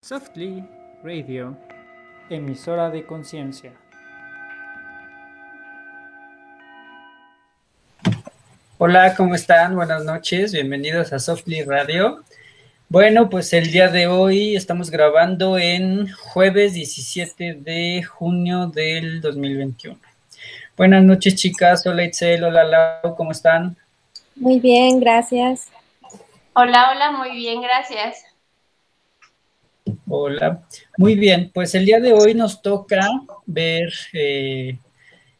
Softly Radio, emisora de conciencia. Hola, ¿cómo están? Buenas noches, bienvenidos a Softly Radio. Bueno, pues el día de hoy estamos grabando en jueves 17 de junio del 2021. Buenas noches, chicas. Hola, Itzel. Hola, Lau. ¿Cómo están? Muy bien, gracias. Hola, hola, muy bien, gracias. Hola. Muy bien, pues el día de hoy nos toca ver eh,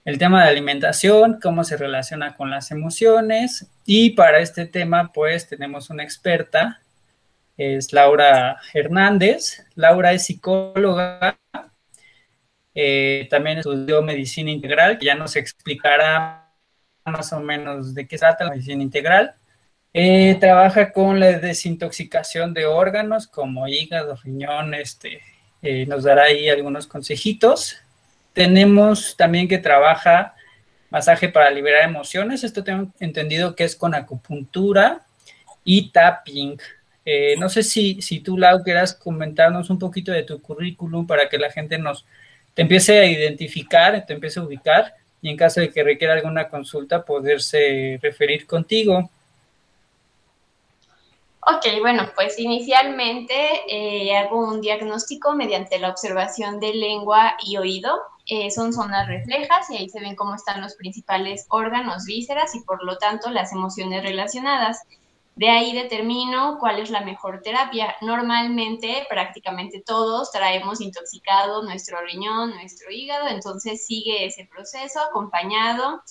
el tema de alimentación, cómo se relaciona con las emociones y para este tema pues tenemos una experta, es Laura Hernández. Laura es psicóloga, eh, también estudió medicina integral, que ya nos explicará más o menos de qué trata la medicina integral. Eh, trabaja con la desintoxicación de órganos como hígado, riñón, este, eh, nos dará ahí algunos consejitos. Tenemos también que trabaja masaje para liberar emociones, esto tengo entendido que es con acupuntura y tapping. Eh, no sé si, si tú, Lau, quieras comentarnos un poquito de tu currículum para que la gente nos te empiece a identificar, te empiece a ubicar y en caso de que requiera alguna consulta, poderse referir contigo. Ok, bueno, pues inicialmente eh, hago un diagnóstico mediante la observación de lengua y oído. Eh, son zonas reflejas y ahí se ven cómo están los principales órganos, vísceras y por lo tanto las emociones relacionadas. De ahí determino cuál es la mejor terapia. Normalmente, prácticamente todos traemos intoxicado nuestro riñón, nuestro hígado, entonces sigue ese proceso acompañado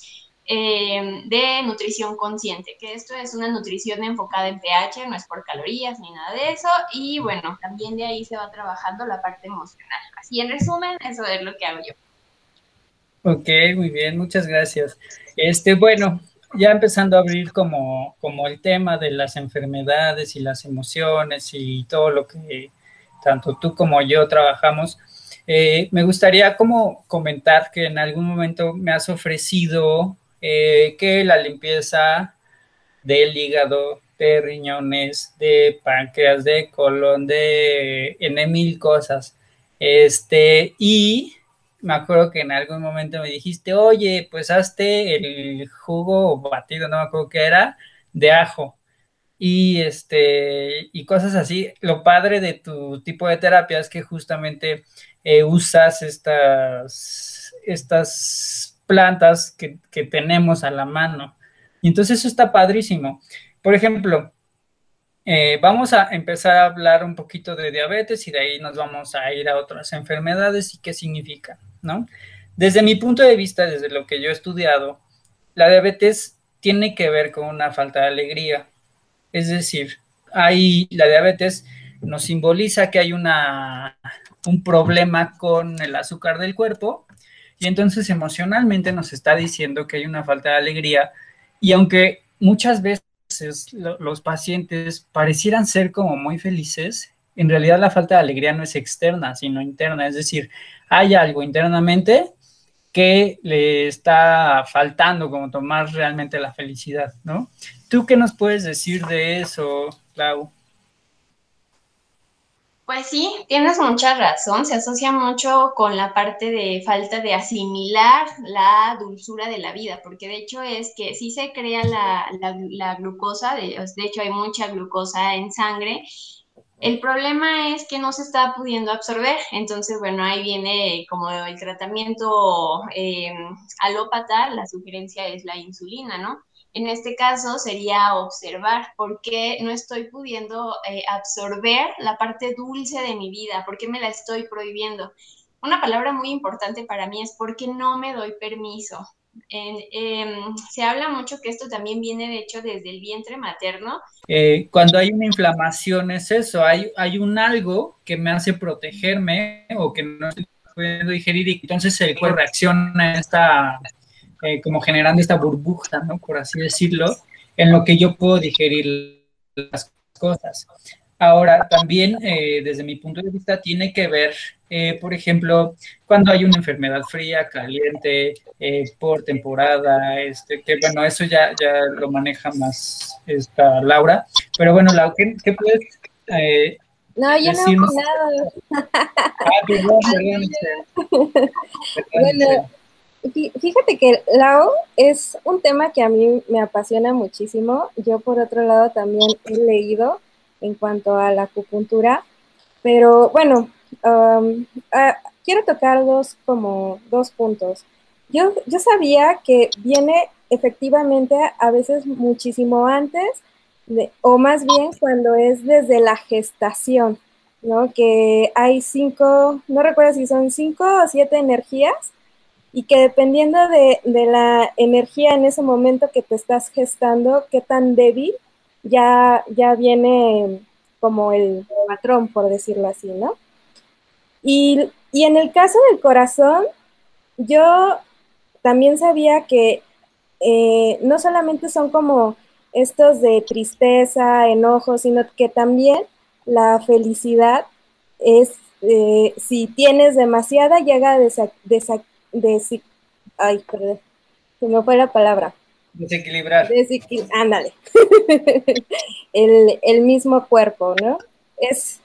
eh, de nutrición consciente, que esto es una nutrición enfocada en pH, no es por calorías ni nada de eso, y bueno, también de ahí se va trabajando la parte emocional. Así en resumen, eso es lo que hago yo. Ok, muy bien, muchas gracias. Este, bueno, ya empezando a abrir como, como el tema de las enfermedades y las emociones y todo lo que tanto tú como yo trabajamos, eh, me gustaría como comentar que en algún momento me has ofrecido eh, que la limpieza del hígado, de riñones, de páncreas, de colon, de N mil cosas. Este, y me acuerdo que en algún momento me dijiste, oye, pues hazte el jugo batido, no me acuerdo qué era, de ajo. Y este, y cosas así. Lo padre de tu tipo de terapia es que justamente eh, usas estas, estas plantas que, tenemos a la mano. Y entonces eso está padrísimo. Por ejemplo, eh, vamos a empezar a hablar un poquito de diabetes y de ahí nos vamos a ir a otras enfermedades y qué significa, ¿no? Desde mi punto de vista, desde lo que yo he estudiado, la diabetes tiene que ver con una falta de alegría. Es decir, hay, la diabetes nos simboliza que hay una, un problema con el azúcar del cuerpo y entonces emocionalmente nos está diciendo que hay una falta de alegría y aunque muchas veces los pacientes parecieran ser como muy felices, en realidad la falta de alegría no es externa, sino interna, es decir, hay algo internamente que le está faltando como tomar realmente la felicidad, ¿no? ¿Tú qué nos puedes decir de eso, Clau? Pues sí, tienes mucha razón, se asocia mucho con la parte de falta de asimilar la dulzura de la vida, porque de hecho es que sí se crea la, glucosa, de, de, hecho hay mucha glucosa en sangre, el problema es que no se está pudiendo absorber, entonces bueno, ahí viene como el tratamiento eh, alópata, la sugerencia es la insulina, ¿no? En este caso sería observar por qué no estoy pudiendo eh, absorber la parte dulce de mi vida, por qué me la estoy prohibiendo. Una palabra muy importante para mí es por qué no me doy permiso. Em, se habla mucho que esto también viene de hecho desde el vientre materno. Eh, cuando hay una inflamación es eso, hay, hay un algo que me hace protegerme o que no estoy pudiendo digerir y entonces el cuerpo reacciona a esta eh, como generando esta burbuja, ¿no? Por así decirlo, en lo que yo puedo digerir las cosas. Ahora, también eh, desde mi punto de vista tiene que ver, eh, por ejemplo, cuando hay una enfermedad fría, caliente, por temporada, este, que bueno, eso ya, ya lo maneja más esta Laura. Pero bueno, Laura, ¿qué, puedes No, yo no he opinado. Ah, perdón, perdón. bueno, fíjate que Lao es un tema que a mí me apasiona muchísimo. Yo, por otro lado, también he leído en cuanto a la acupuntura, pero bueno, um, ah, quiero tocar dos, como dos puntos. Yo, yo sabía que viene efectivamente a veces muchísimo antes, o más bien cuando es desde la gestación, ¿no? Que hay cinco, no recuerdo si son cinco o siete energías, y que dependiendo de, de la energía en ese momento que te estás gestando, qué tan débil, ya, ya viene como el patrón, por decirlo así, ¿no? Y, y en el caso del corazón, yo también sabía que eh, no solamente son como estos de tristeza, enojo, sino que también la felicidad es, eh, si tienes demasiada, llega a desa, ay, perdón, se me fue la palabra. Desequilibrar. ándale. el, el, mismo cuerpo, ¿no? Es,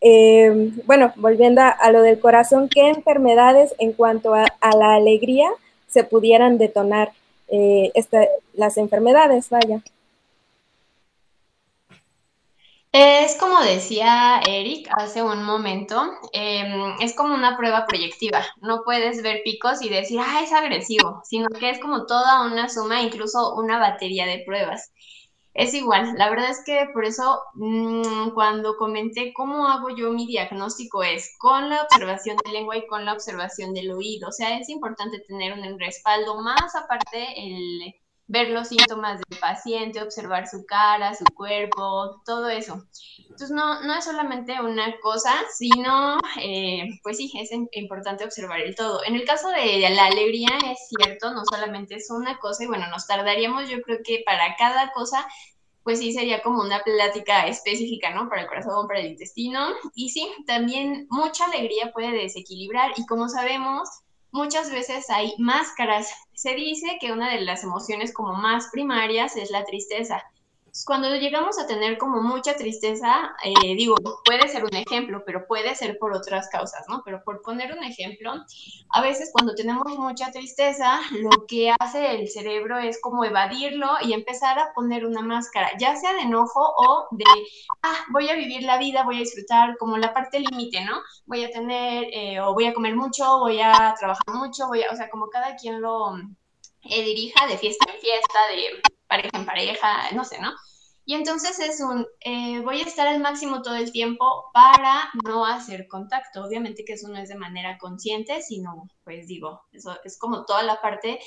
eh, bueno, volviendo a, lo del corazón, ¿qué enfermedades en cuanto a, a la alegría se pudieran detonar eh, las enfermedades, vaya. Es como decía Eric hace un momento, em, es como una prueba proyectiva. No puedes ver picos y decir, ah, es agresivo, sino que es como toda una suma, incluso una batería de pruebas es igual. La verdad es que por eso mm, cuando comenté cómo hago yo mi diagnóstico es con la observación de lengua y con la observación del oído. O sea, es importante tener un respaldo más aparte el ver los síntomas del paciente, observar su cara, su cuerpo, todo eso. Entonces, no, no es solamente una cosa, sino, eh, pues sí, es importante observar el todo. En el caso de la alegría, es cierto, no solamente es una cosa, y bueno, nos tardaríamos, yo creo que para cada cosa pues sí sería como una plática específica, ¿no? Para el corazón, para el intestino. Y sí, también mucha alegría puede desequilibrar y como sabemos, muchas veces hay máscaras. Se dice que una de las emociones como más primarias es la tristeza cuando llegamos a tener como mucha tristeza, eh, digo, puede ser un ejemplo, pero puede ser por otras causas, ¿no? Pero por poner un ejemplo, a veces cuando tenemos mucha tristeza, lo que hace el cerebro es como evadirlo y empezar a poner una máscara, ya sea de enojo o de, ah, voy a vivir la vida, voy a disfrutar como la parte límite, ¿no? Voy a tener, eh, o voy a comer mucho, voy a trabajar mucho, voy a, o sea, como cada quien lo eh, dirija de fiesta en fiesta, de pareja en pareja, no sé, ¿no? Y entonces es un, eh, voy a estar al máximo todo el tiempo para no hacer contacto. Obviamente que eso no es de manera consciente, sino, pues digo, eso es como toda la parte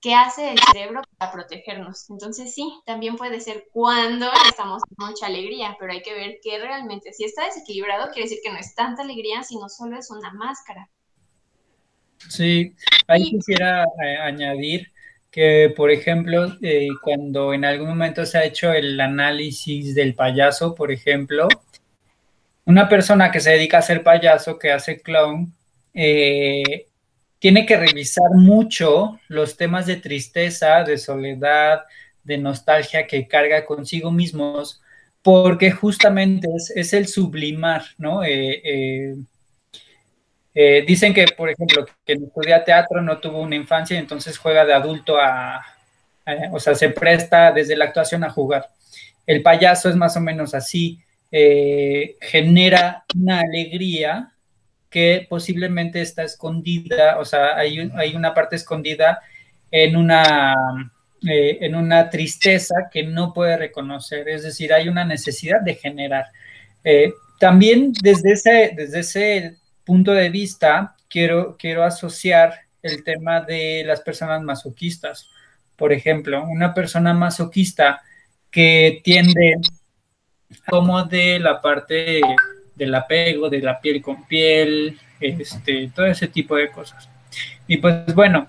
que hace el cerebro para protegernos. Entonces sí, también puede ser cuando estamos con mucha alegría, pero hay que ver que realmente si está desequilibrado, quiere decir que no es tanta alegría, sino solo es una máscara. Sí, ahí quisiera eh, añadir que, por ejemplo, eh, cuando en algún momento se ha hecho el análisis del payaso, por ejemplo, una persona que se dedica a ser payaso, que hace clown, eh, tiene que revisar mucho los temas de tristeza, de soledad, de nostalgia que carga consigo mismos, porque justamente es, el sublimar, ¿no? Eh, eh, dicen que, por ejemplo, que estudia teatro no tuvo una infancia entonces juega de adulto a, o sea, se presta desde la actuación a jugar. El payaso es más o menos así, eh, genera una alegría que posiblemente está escondida, o sea, hay, hay una parte escondida en una, eh, en una tristeza que no puede reconocer, es decir, hay una necesidad de generar. también desde ese, desde ese punto de vista, quiero, quiero asociar el tema de las personas masoquistas. Por ejemplo, una persona masoquista que tiende como de la parte del apego, de la piel con piel, este, todo ese tipo de cosas. Y pues bueno,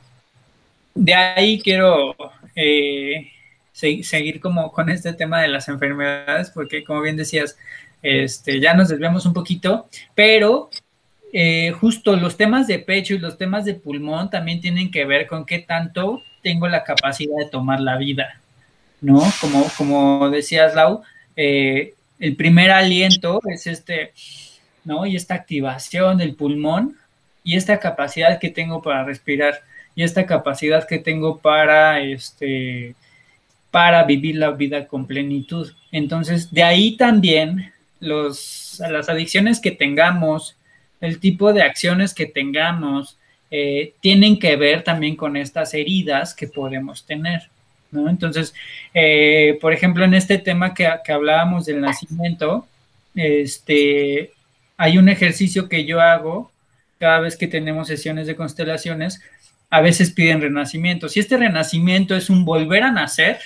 de ahí quiero eh, seguir como con este tema de las enfermedades, porque como bien decías, este, ya nos desviamos un poquito, pero eh, justo los temas de pecho y los temas de pulmón también tienen que ver con qué tanto tengo la capacidad de tomar la vida, ¿no? Como, como decías, Lau, eh, el primer aliento es este, ¿no? Y esta activación del pulmón y esta capacidad que tengo para respirar y esta capacidad que tengo para, este, para vivir la vida con plenitud. Entonces, de ahí también los, las adicciones que tengamos, el tipo de acciones que tengamos, eh, tienen que ver también con estas heridas que podemos tener. ¿no? Entonces, eh, por ejemplo, en este tema que, que, hablábamos del nacimiento, este, hay un ejercicio que yo hago cada vez que tenemos sesiones de constelaciones, a veces piden renacimiento. Si este renacimiento es un volver a nacer,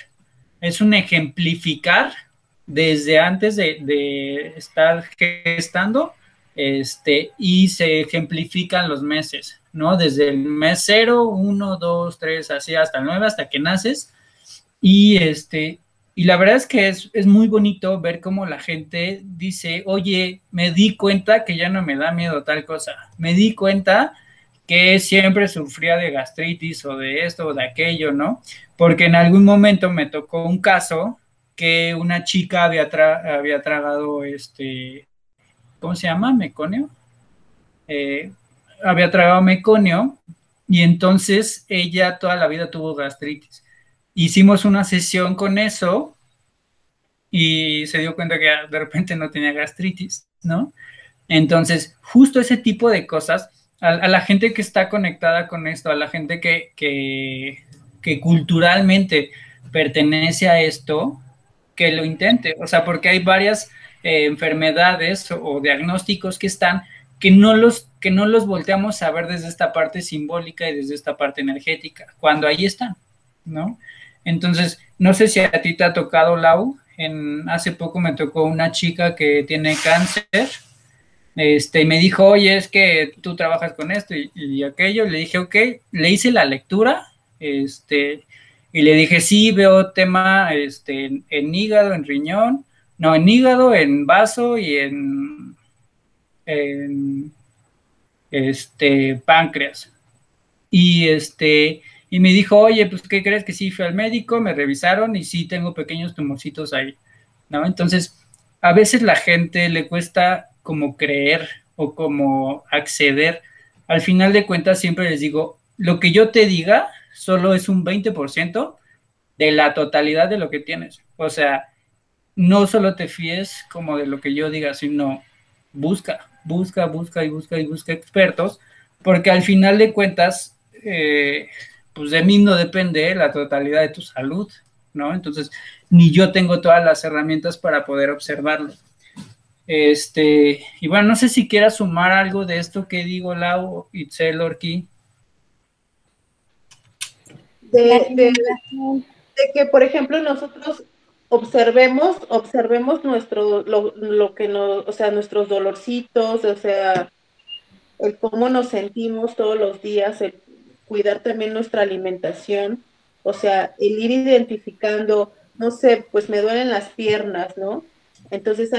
es un ejemplificar desde antes de, de estar gestando, este, y se ejemplifican los meses, ¿no? Desde el mes 0, 1, 2, 3, así hasta el 9, hasta que naces. Y este, y la verdad es que es, es, muy bonito ver cómo la gente dice, oye, me di cuenta que ya no me da miedo tal cosa. Me di cuenta que siempre sufría de gastritis o de esto o de aquello, ¿no? Porque en algún momento me tocó un caso que una chica había, tra había tragado este, ¿cómo se llama? Meconio. Eh, había tragado meconio y entonces ella toda la vida tuvo gastritis. Hicimos una sesión con eso y se dio cuenta que de repente no tenía gastritis, ¿no? Entonces, justo ese tipo de cosas, a, la gente que está conectada con esto, a la gente que culturalmente pertenece a esto, que lo intente, o sea, porque hay varias eh, enfermedades o, diagnósticos que están que no los que no los volteamos a ver desde esta parte simbólica y desde esta parte energética, cuando ahí están, ¿no? Entonces, no sé si a ti te ha tocado, Lau, en, hace poco me tocó una chica que tiene cáncer, este, y me dijo, oye, es que tú trabajas con esto y, aquello, le dije, ok, le hice la lectura, este, y le dije, sí, veo tema este, en, hígado, en riñón, no, en hígado, en vaso y en, este, páncreas. Y este, y me dijo, oye, pues, ¿qué crees? Que sí, fui al médico, me revisaron y sí tengo pequeños tumorcitos ahí, ¿no? Entonces, a veces la gente le cuesta como creer o como acceder. Al final de cuentas, siempre les digo, lo que yo te diga, solo es un 20% de la totalidad de lo que tienes. O sea, no solo te fíes como de lo que yo diga, sino busca, busca, busca y busca y busca expertos, porque al final de cuentas, eh, pues de mí no depende la totalidad de tu salud, ¿no? Entonces, ni yo tengo todas las herramientas para poder observarlo. Este, y bueno, no sé si quieras sumar algo de esto que digo, Lau, Itzel, Orki de, de, de, que, por ejemplo, nosotros observemos, observemos nuestro, lo, lo, que nos, o sea, nuestros dolorcitos, o sea, el cómo nos sentimos todos los días, el cuidar también nuestra alimentación, o sea, el ir identificando, no sé, pues me duelen las piernas, ¿no? Entonces algo